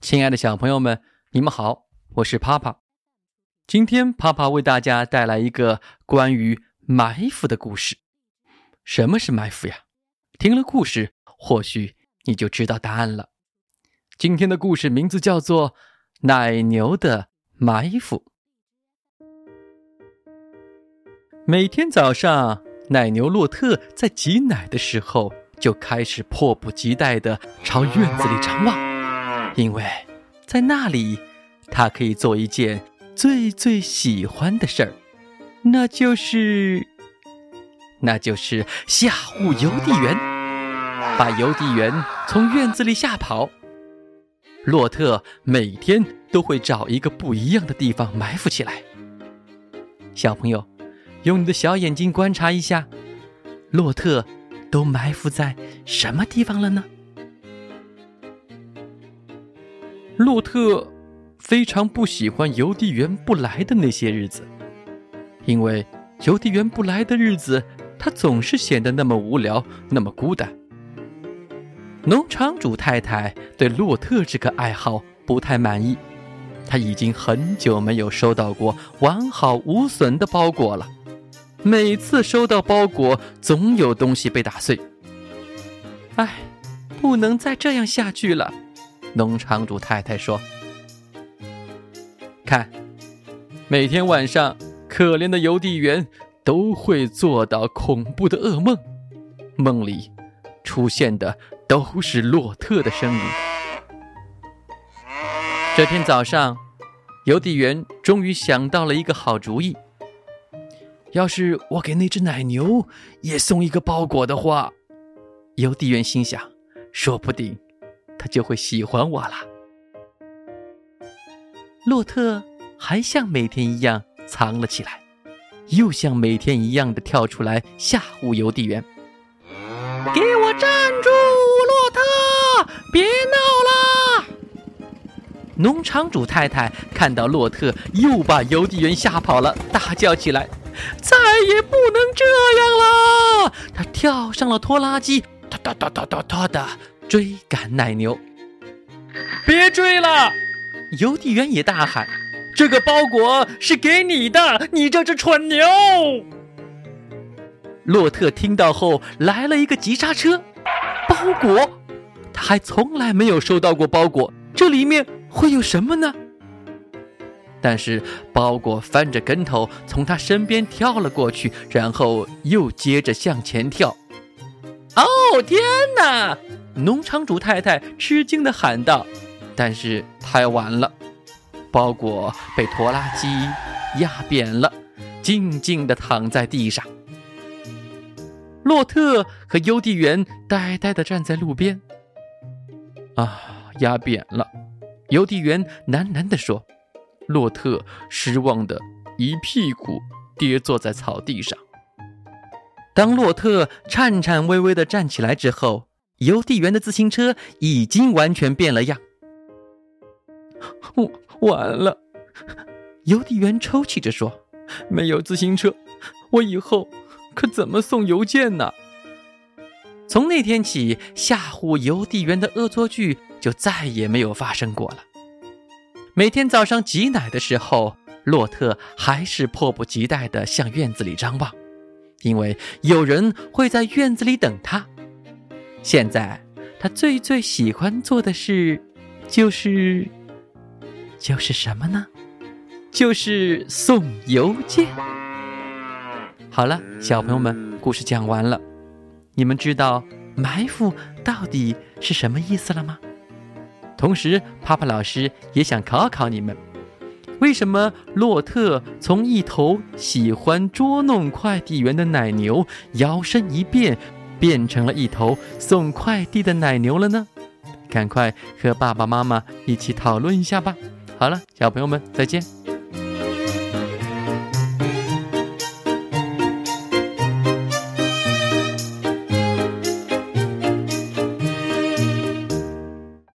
亲爱的小朋友们，你们好，我是帕帕。今天帕帕为大家带来一个关于埋伏的故事。什么是埋伏呀？听了故事，或许你就知道答案了。今天的故事名字叫做《奶牛的埋伏》。每天早上，奶牛洛特在挤奶的时候，就开始迫不及待地朝院子里张望。因为，在那里，他可以做一件最最喜欢的事儿，那就是，那就是吓唬邮递员，把邮递员从院子里吓跑。洛特每天都会找一个不一样的地方埋伏起来。小朋友，用你的小眼睛观察一下，洛特都埋伏在什么地方了呢？洛特非常不喜欢邮递员不来的那些日子，因为邮递员不来的日子，他总是显得那么无聊，那么孤单。农场主太太对洛特这个爱好不太满意，他已经很久没有收到过完好无损的包裹了，每次收到包裹，总有东西被打碎。唉，不能再这样下去了。农场主太太说：“看，每天晚上，可怜的邮递员都会做到恐怖的噩梦，梦里出现的都是洛特的声音。”这天早上，邮递员终于想到了一个好主意：要是我给那只奶牛也送一个包裹的话，邮递员心想，说不定。他就会喜欢我了。洛特还像每天一样藏了起来，又像每天一样的跳出来吓唬邮递员：“给我站住，洛特，别闹了！”农场主太太看到洛特又把邮递员吓跑了，大叫起来：“再也不能这样了！”他跳上了拖拉机，哒哒哒哒哒哒的。追赶奶牛，别追了！邮递员也大喊：“这个包裹是给你的，你这只蠢牛！”洛特听到后来了一个急刹车。包裹，他还从来没有收到过包裹，这里面会有什么呢？但是包裹翻着跟头从他身边跳了过去，然后又接着向前跳。哦天哪！农场主太太吃惊地喊道：“但是太晚了，包裹被拖拉机压扁了，静静地躺在地上。”洛特和邮递员呆呆地站在路边。啊，压扁了！邮递员喃喃地说。洛特失望的一屁股跌坐在草地上。当洛特颤颤巍巍地站起来之后，邮递员的自行车已经完全变了样。完了，邮递员抽泣着说：“没有自行车，我以后可怎么送邮件呢？”从那天起，吓唬邮递员的恶作剧就再也没有发生过了。每天早上挤奶的时候，洛特还是迫不及待地向院子里张望，因为有人会在院子里等他。现在，他最最喜欢做的事，就是，就是什么呢？就是送邮件。好了，小朋友们，故事讲完了。你们知道埋伏到底是什么意思了吗？同时，帕帕老师也想考考你们：为什么洛特从一头喜欢捉弄快递员的奶牛，摇身一变？变成了一头送快递的奶牛了呢，赶快和爸爸妈妈一起讨论一下吧。好了，小朋友们再见。